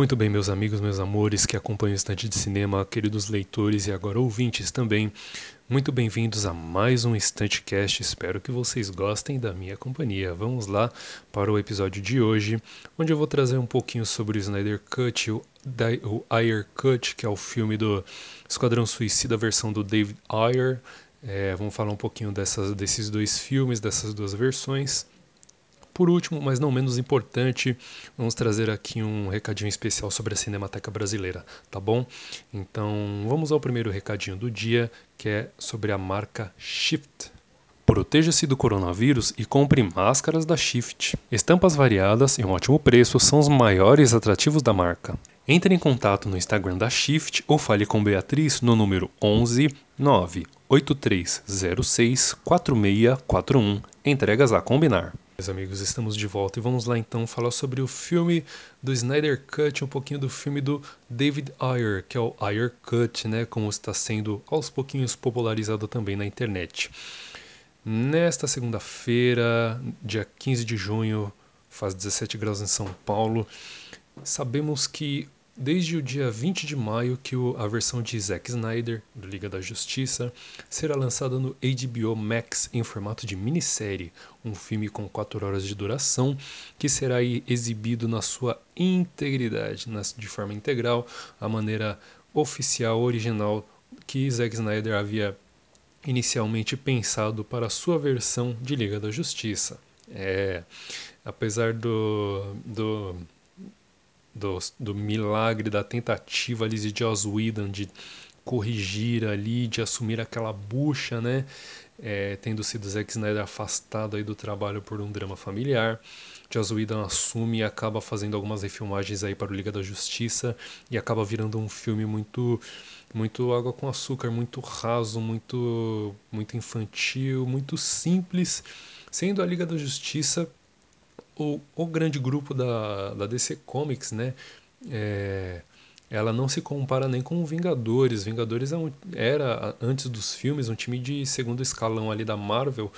Muito bem, meus amigos, meus amores que acompanham o Estante de Cinema, queridos leitores e agora ouvintes também, muito bem-vindos a mais um Estantecast. Espero que vocês gostem da minha companhia. Vamos lá para o episódio de hoje, onde eu vou trazer um pouquinho sobre o Snyder Cut, o, o Ayer Cut, que é o filme do Esquadrão Suicida, versão do David Ayer. É, vamos falar um pouquinho dessas, desses dois filmes, dessas duas versões. Por último, mas não menos importante, vamos trazer aqui um recadinho especial sobre a Cinemateca Brasileira, tá bom? Então, vamos ao primeiro recadinho do dia, que é sobre a marca Shift. Proteja-se do coronavírus e compre máscaras da Shift. Estampas variadas e um ótimo preço são os maiores atrativos da marca. Entre em contato no Instagram da Shift ou fale com Beatriz no número 11 98306 4641. Entregas a combinar. Meus amigos, estamos de volta e vamos lá então falar sobre o filme do Snyder Cut, um pouquinho do filme do David Ayer, que é o Ayer Cut, né, como está sendo aos pouquinhos popularizado também na internet. Nesta segunda-feira, dia 15 de junho, faz 17 graus em São Paulo, sabemos que desde o dia 20 de maio que a versão de Zack Snyder, do Liga da Justiça, será lançada no HBO Max em formato de minissérie, um filme com 4 horas de duração que será exibido na sua integridade, de forma integral, a maneira oficial, original que Zack Snyder havia inicialmente pensado para a sua versão de Liga da Justiça. É, apesar do, do do, do milagre, da tentativa ali de Joss Whedon de corrigir ali, de assumir aquela bucha, né? É, tendo sido Zack Snyder afastado aí do trabalho por um drama familiar. Joss Whedon assume e acaba fazendo algumas refilmagens aí para o Liga da Justiça e acaba virando um filme muito muito água com açúcar, muito raso, muito muito infantil, muito simples, sendo a Liga da Justiça o, o grande grupo da, da DC Comics, né? É, ela não se compara nem com Vingadores. Vingadores é era, antes dos filmes, um time de segundo escalão ali da Marvel.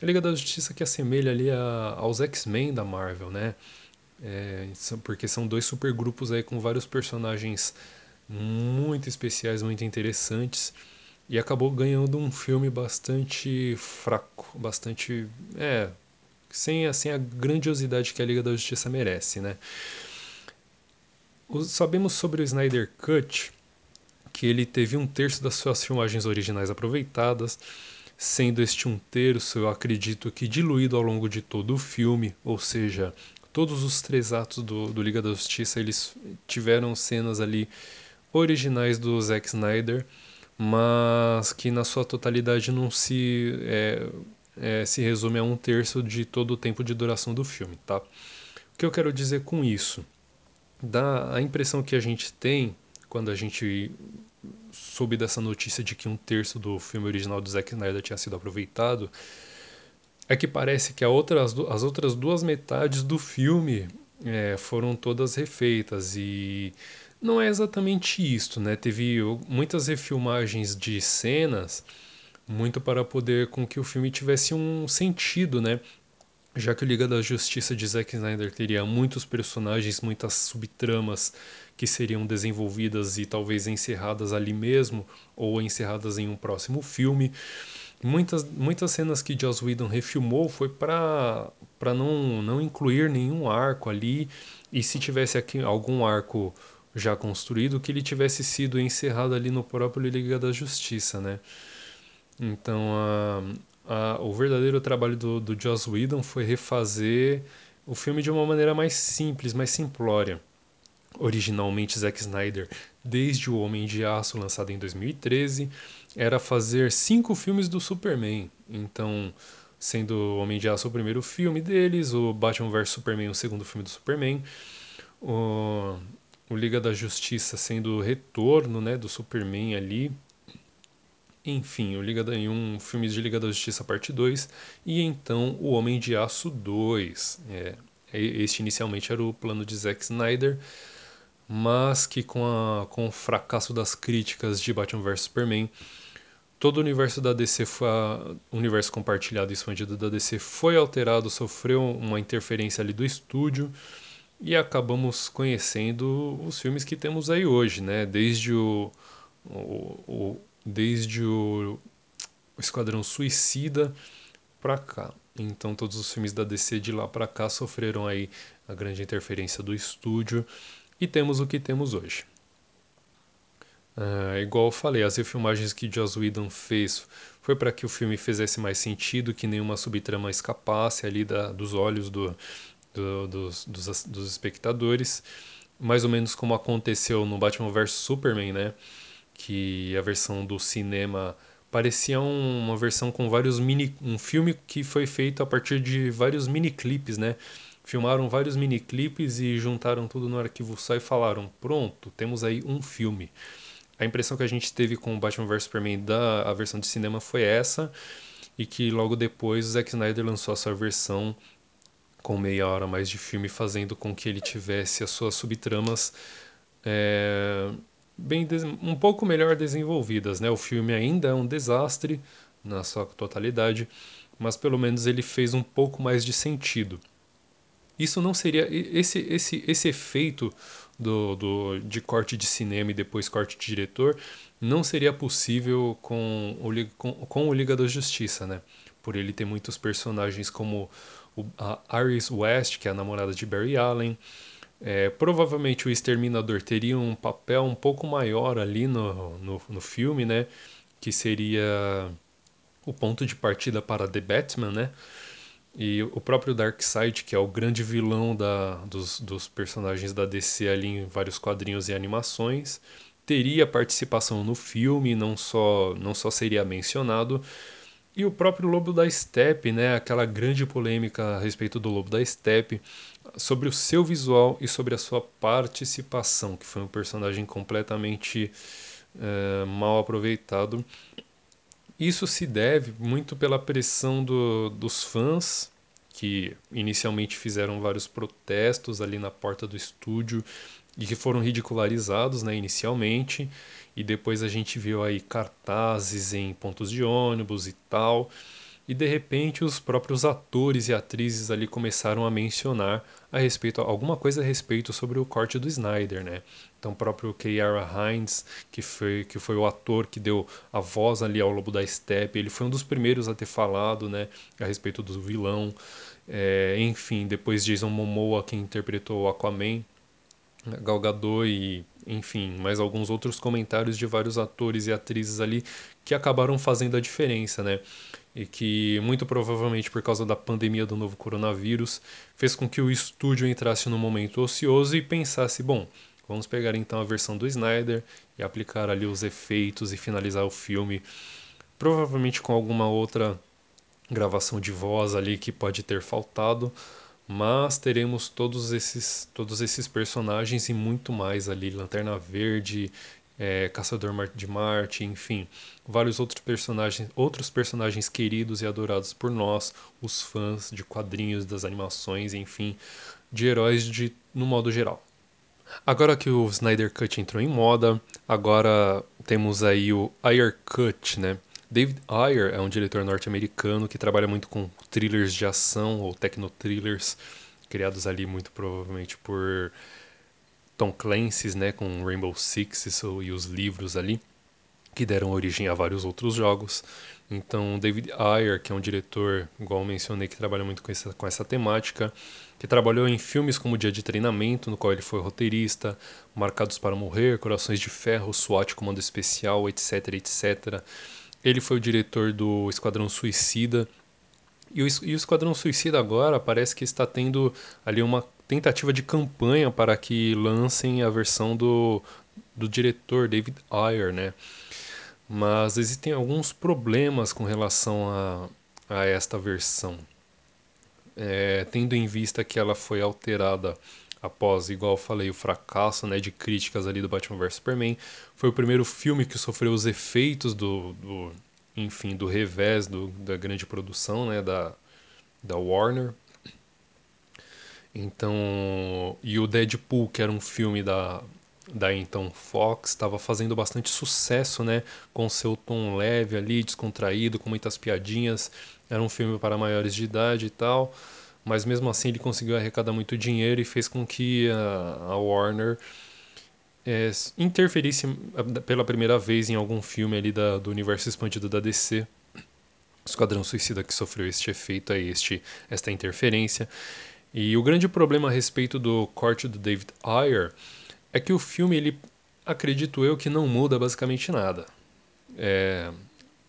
A Liga da Justiça que assemelha ali a, aos X-Men da Marvel, né? É, porque são dois supergrupos aí com vários personagens muito especiais, muito interessantes. E acabou ganhando um filme bastante fraco, bastante. É, sem assim a grandiosidade que a Liga da Justiça merece, né? sabemos sobre o Snyder Cut que ele teve um terço das suas filmagens originais aproveitadas, sendo este um terço, eu acredito que diluído ao longo de todo o filme, ou seja, todos os três atos do, do Liga da Justiça eles tiveram cenas ali originais do Zack Snyder, mas que na sua totalidade não se é, é, se resume a um terço de todo o tempo de duração do filme, tá? O que eu quero dizer com isso? Dá a impressão que a gente tem quando a gente soube dessa notícia de que um terço do filme original do Zack Snyder tinha sido aproveitado, é que parece que outra, as, as, outras duas metades do filme é, foram todas refeitas e não é exatamente isso, né? Teve muitas refilmagens de cenas muito para poder com que o filme tivesse um sentido, né? Já que o Liga da Justiça de Zack Snyder teria muitos personagens, muitas subtramas que seriam desenvolvidas e talvez encerradas ali mesmo ou encerradas em um próximo filme. Muitas, muitas cenas que Joss Whedon refilmou foi para não, não incluir nenhum arco ali e se tivesse aqui algum arco já construído que ele tivesse sido encerrado ali no próprio Liga da Justiça, né? Então, a, a, o verdadeiro trabalho do, do Joss Whedon foi refazer o filme de uma maneira mais simples, mais simplória. Originalmente, Zack Snyder, desde O Homem de Aço, lançado em 2013, era fazer cinco filmes do Superman. Então, sendo O Homem de Aço o primeiro filme deles, o Batman vs Superman o segundo filme do Superman, o, o Liga da Justiça sendo o retorno né, do Superman ali, enfim, o Liga da, um filme de Liga da Justiça parte 2 e então o Homem de Aço 2. É, este inicialmente era o plano de Zack Snyder, mas que com, a, com o fracasso das críticas de Batman vs Superman, todo o universo da DC foi o universo compartilhado e expandido da DC foi alterado, sofreu uma interferência ali do estúdio e acabamos conhecendo os filmes que temos aí hoje, né? Desde o, o, o desde o, o Esquadrão Suicida para cá. Então todos os filmes da DC de lá para cá sofreram aí a grande interferência do estúdio e temos o que temos hoje. Uh, igual eu falei, as refilmagens que Joss Whedon fez foi para que o filme fizesse mais sentido, que nenhuma subtrama escapasse ali da, dos olhos do, do, dos, dos, dos, espectadores, mais ou menos como aconteceu no Batman vs Superman, né? Que a versão do cinema parecia um, uma versão com vários mini, um filme que foi feito a partir de vários mini clipes, né? Filmaram vários mini clipes e juntaram tudo no arquivo só e falaram: pronto, temos aí um filme a impressão que a gente teve com o Batman vs Superman da a versão de cinema foi essa e que logo depois o Zack Snyder lançou a sua versão com meia hora mais de filme fazendo com que ele tivesse as suas subtramas é, bem um pouco melhor desenvolvidas né o filme ainda é um desastre na sua totalidade mas pelo menos ele fez um pouco mais de sentido isso não seria esse esse esse efeito do, do, de corte de cinema e depois corte de diretor não seria possível com o, com, com o Liga da Justiça, né? Por ele ter muitos personagens como o, a Iris West, que é a namorada de Barry Allen. É, provavelmente o Exterminador teria um papel um pouco maior ali no, no, no filme, né? Que seria o ponto de partida para The Batman, né? E o próprio Darkseid, que é o grande vilão da, dos, dos personagens da DC ali em vários quadrinhos e animações, teria participação no filme, não só, não só seria mencionado. E o próprio Lobo da Steppe, né, aquela grande polêmica a respeito do Lobo da Steppe, sobre o seu visual e sobre a sua participação, que foi um personagem completamente é, mal aproveitado. Isso se deve muito pela pressão do, dos fãs, que inicialmente fizeram vários protestos ali na porta do estúdio e que foram ridicularizados né, inicialmente, e depois a gente viu aí cartazes em pontos de ônibus e tal e de repente os próprios atores e atrizes ali começaram a mencionar a respeito alguma coisa a respeito sobre o corte do Snyder, né? Então o próprio Kiara Hines, que foi que foi o ator que deu a voz ali ao Lobo da Steppe, ele foi um dos primeiros a ter falado, né, a respeito do vilão. É, enfim, depois Jason Momoa que interpretou o Aquaman, Gal Gadot e enfim, mais alguns outros comentários de vários atores e atrizes ali que acabaram fazendo a diferença, né? e que muito provavelmente por causa da pandemia do novo coronavírus fez com que o estúdio entrasse num momento ocioso e pensasse, bom, vamos pegar então a versão do Snyder e aplicar ali os efeitos e finalizar o filme, provavelmente com alguma outra gravação de voz ali que pode ter faltado, mas teremos todos esses todos esses personagens e muito mais ali, Lanterna Verde, é, Caçador de Marte, enfim, vários outros personagens, outros personagens queridos e adorados por nós, os fãs de quadrinhos, das animações, enfim, de heróis de, no modo geral. Agora que o Snyder Cut entrou em moda, agora temos aí o Ayer Cut, né? David Ayer é um diretor norte-americano que trabalha muito com thrillers de ação ou techno-thrillers, criados ali muito provavelmente por Tom Clancy's, né, com Rainbow Six e os livros ali, que deram origem a vários outros jogos. Então, David Ayer, que é um diretor, igual mencionei, que trabalha muito com essa, com essa temática, que trabalhou em filmes como Dia de Treinamento, no qual ele foi roteirista, Marcados para Morrer, Corações de Ferro, SWAT, Comando Especial, etc, etc. Ele foi o diretor do Esquadrão Suicida. E o, e o Esquadrão Suicida agora parece que está tendo ali uma tentativa de campanha para que lancem a versão do, do diretor David Ayer, né? Mas existem alguns problemas com relação a, a esta versão. É, tendo em vista que ela foi alterada após, igual eu falei, o fracasso né, de críticas ali do Batman vs Superman, foi o primeiro filme que sofreu os efeitos do, do enfim, do revés do, da grande produção né, da, da Warner, então, e o Deadpool, que era um filme da, da então Fox, estava fazendo bastante sucesso, né? Com seu tom leve ali, descontraído, com muitas piadinhas. Era um filme para maiores de idade e tal. Mas mesmo assim ele conseguiu arrecadar muito dinheiro e fez com que a, Warner é, interferisse pela primeira vez em algum filme ali da, do universo expandido da DC. Esquadrão Suicida que sofreu este efeito aí, este, esta interferência. E o grande problema a respeito do corte do David Ayer é que o filme, ele, acredito eu, que não muda basicamente nada. É,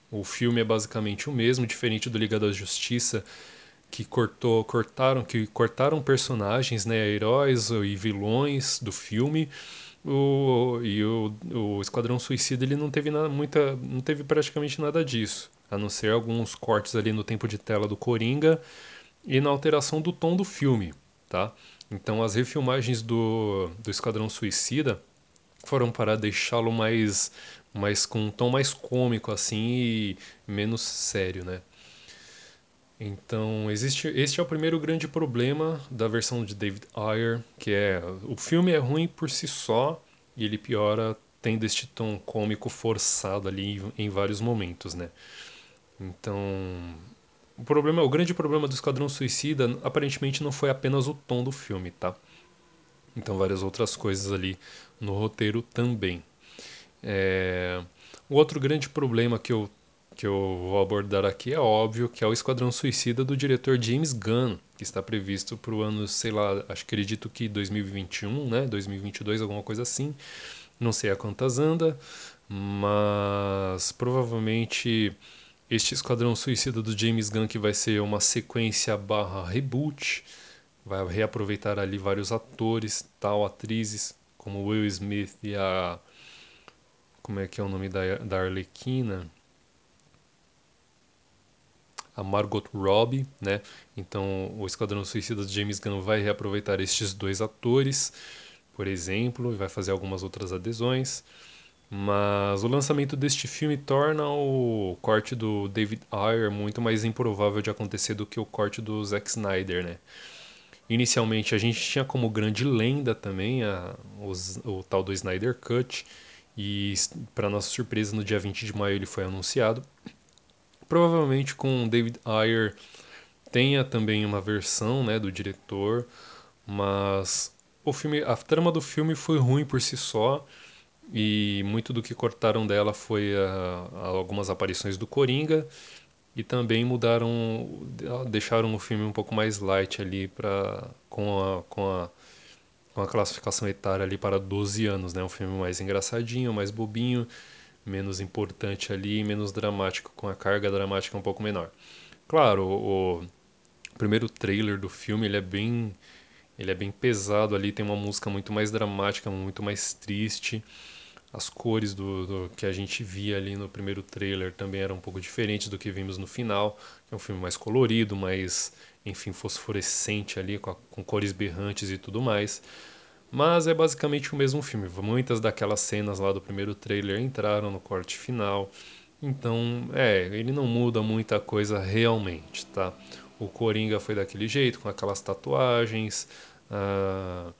o filme é basicamente o mesmo, diferente do Liga da Justiça, que cortou, cortaram, que cortaram personagens, né, heróis e vilões do filme. O, e o, o Esquadrão Suicida ele não teve nada, muita, não teve praticamente nada disso, a não ser alguns cortes ali no tempo de tela do Coringa e na alteração do tom do filme, tá? Então as refilmagens do, do Esquadrão Suicida foram para deixá-lo mais, mais com um tom mais cômico assim e menos sério, né? Então, existe, este é o primeiro grande problema da versão de David Ayer, que é o filme é ruim por si só e ele piora tendo este tom cômico forçado ali em vários momentos, né? Então, o problema, o grande problema do Esquadrão Suicida aparentemente não foi apenas o tom do filme, tá? Então, várias outras coisas ali no roteiro também. É... O outro grande problema que eu que eu vou abordar aqui é óbvio que é o Esquadrão Suicida do diretor James Gunn, que está previsto para o ano, sei lá, acho que acredito que 2021, né? 2022, alguma coisa assim. Não sei a quantas anda, mas provavelmente este Esquadrão Suicida do James Gunn que vai ser uma sequência barra reboot, vai reaproveitar ali vários atores, tal, atrizes, como Will Smith e a... como é que é o nome da, da Arlequina? A Margot Robbie, né? Então, o Esquadrão Suicida de James Gunn vai reaproveitar estes dois atores, por exemplo, e vai fazer algumas outras adesões. Mas o lançamento deste filme torna o corte do David Ayer muito mais improvável de acontecer do que o corte do Zack Snyder, né? Inicialmente a gente tinha como grande lenda também a, o tal do Snyder Cut, e para nossa surpresa no dia 20 de maio ele foi anunciado. Provavelmente com David Ayer tenha também uma versão né, do diretor, mas o filme, a trama do filme foi ruim por si só e muito do que cortaram dela foi a, a algumas aparições do Coringa e também mudaram, deixaram o filme um pouco mais light ali para com a, com a com a classificação etária ali para 12 anos, né? Um filme mais engraçadinho, mais bobinho menos importante ali, menos dramático, com a carga dramática um pouco menor. Claro, o, o primeiro trailer do filme ele é bem ele é bem pesado ali, tem uma música muito mais dramática, muito mais triste. As cores do, do, que a gente via ali no primeiro trailer também eram um pouco diferentes do que vimos no final. É um filme mais colorido, mais, enfim, fosforescente ali, com, a, com cores berrantes e tudo mais. Mas é basicamente o mesmo filme. Muitas daquelas cenas lá do primeiro trailer entraram no corte final. Então, é, ele não muda muita coisa realmente, tá? O Coringa foi daquele jeito, com aquelas tatuagens. Ah,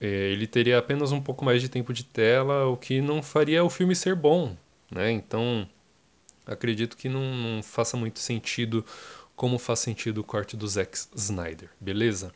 é, ele teria apenas um pouco mais de tempo de tela, o que não faria o filme ser bom, né? Então, acredito que não, não faça muito sentido como faz sentido o corte do Zack Snyder, beleza?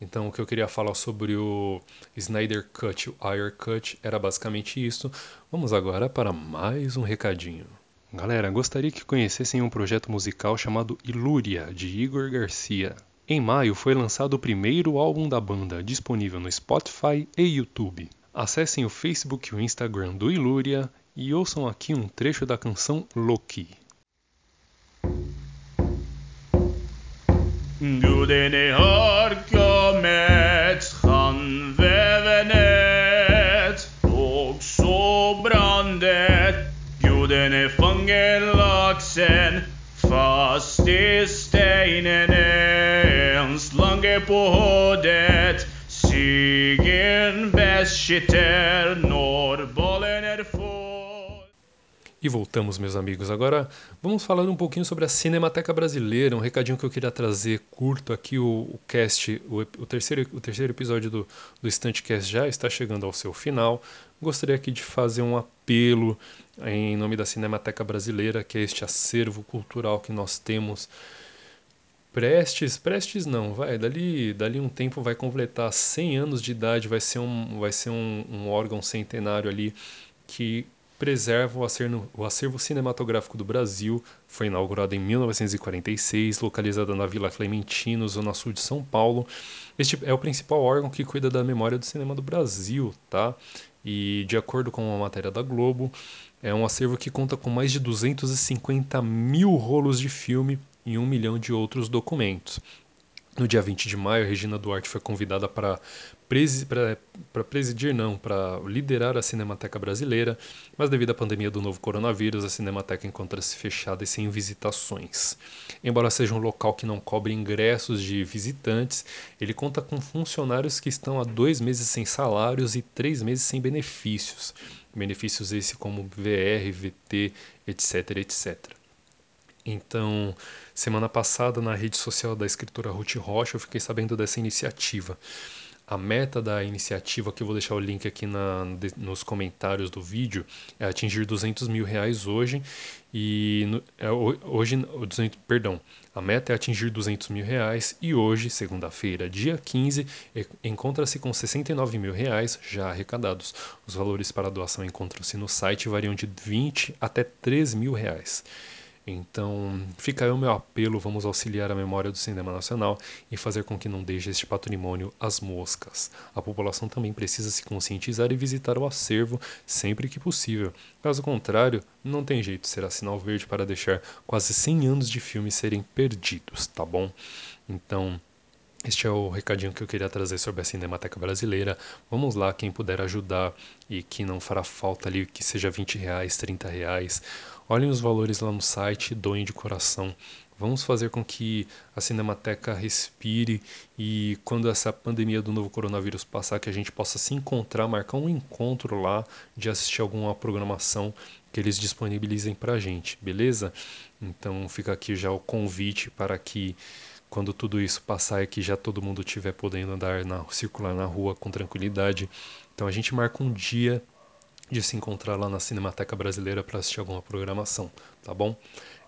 Então, o que eu queria falar sobre o Snyder Cut, o Ayer Cut, era basicamente isso. Vamos agora para mais um recadinho. Galera, gostaria que conhecessem um projeto musical chamado Ilúria, de Igor Garcia. Em maio foi lançado o primeiro álbum da banda, disponível no Spotify e YouTube. Acessem o Facebook e o Instagram do Ilúria e ouçam aqui um trecho da canção Loki. Gudene E voltamos, meus amigos. Agora vamos falar um pouquinho sobre a Cinemateca Brasileira. Um recadinho que eu queria trazer curto aqui. O, o cast, o, o, terceiro, o terceiro episódio do, do Cast já está chegando ao seu final. Gostaria aqui de fazer um apelo em nome da Cinemateca Brasileira, que é este acervo cultural que nós temos prestes, prestes não, vai, dali, dali um tempo vai completar 100 anos de idade, vai ser um, vai ser um, um órgão centenário ali que preserva o acervo, o acervo, cinematográfico do Brasil. Foi inaugurado em 1946, localizada na Vila Clementino, zona sul de São Paulo. Este é o principal órgão que cuida da memória do cinema do Brasil, tá? E de acordo com uma matéria da Globo, é um acervo que conta com mais de 250 mil rolos de filme e um milhão de outros documentos. No dia 20 de maio, Regina Duarte foi convidada para presi presidir, não, para liderar a Cinemateca Brasileira, mas devido à pandemia do novo coronavírus, a Cinemateca encontra-se fechada e sem visitações. Embora seja um local que não cobre ingressos de visitantes, ele conta com funcionários que estão há dois meses sem salários e três meses sem benefícios. Benefícios esse como VR, VT, etc, etc. Então, semana passada, na rede social da escritora Ruth Rocha, eu fiquei sabendo dessa iniciativa. A meta da iniciativa, que eu vou deixar o link aqui na, nos comentários do vídeo, é atingir 200 mil reais hoje. E é, hoje, 200, perdão, a meta é atingir 200 mil reais e hoje, segunda-feira, dia 15, encontra-se com 69 mil reais já arrecadados. Os valores para doação encontram-se no site e variam de 20 até 3 mil reais. Então, fica aí o meu apelo, vamos auxiliar a memória do cinema nacional e fazer com que não deixe este patrimônio às moscas. A população também precisa se conscientizar e visitar o acervo sempre que possível. Caso contrário, não tem jeito, será sinal verde para deixar quase 100 anos de filmes serem perdidos, tá bom? Então, este é o recadinho que eu queria trazer sobre a Cinemateca Brasileira. Vamos lá, quem puder ajudar e que não fará falta ali, que seja 20 reais, 30 reais Olhem os valores lá no site, doem de coração. Vamos fazer com que a Cinemateca respire e quando essa pandemia do novo coronavírus passar, que a gente possa se encontrar, marcar um encontro lá de assistir alguma programação que eles disponibilizem para a gente, beleza? Então fica aqui já o convite para que quando tudo isso passar e que já todo mundo estiver podendo andar na circular na rua com tranquilidade, então a gente marca um dia de se encontrar lá na Cinemateca Brasileira para assistir alguma programação, tá bom?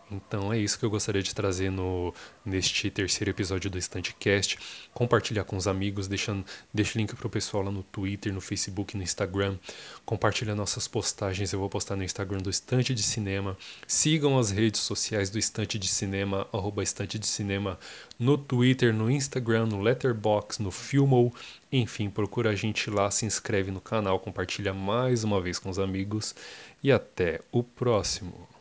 Então é isso que eu gostaria de trazer no, neste terceiro episódio do Estantecast. Compartilhar com os amigos, deixando, deixa o link para o pessoal lá no Twitter, no Facebook, no Instagram. Compartilha nossas postagens, eu vou postar no Instagram do Estante de Cinema. Sigam as redes sociais do Estante de Cinema, arroba Estante de Cinema, no Twitter, no Instagram, no Letterbox, no Filmo. Enfim, procura a gente lá, se inscreve no canal, compartilha mais uma vez com os amigos e até o próximo.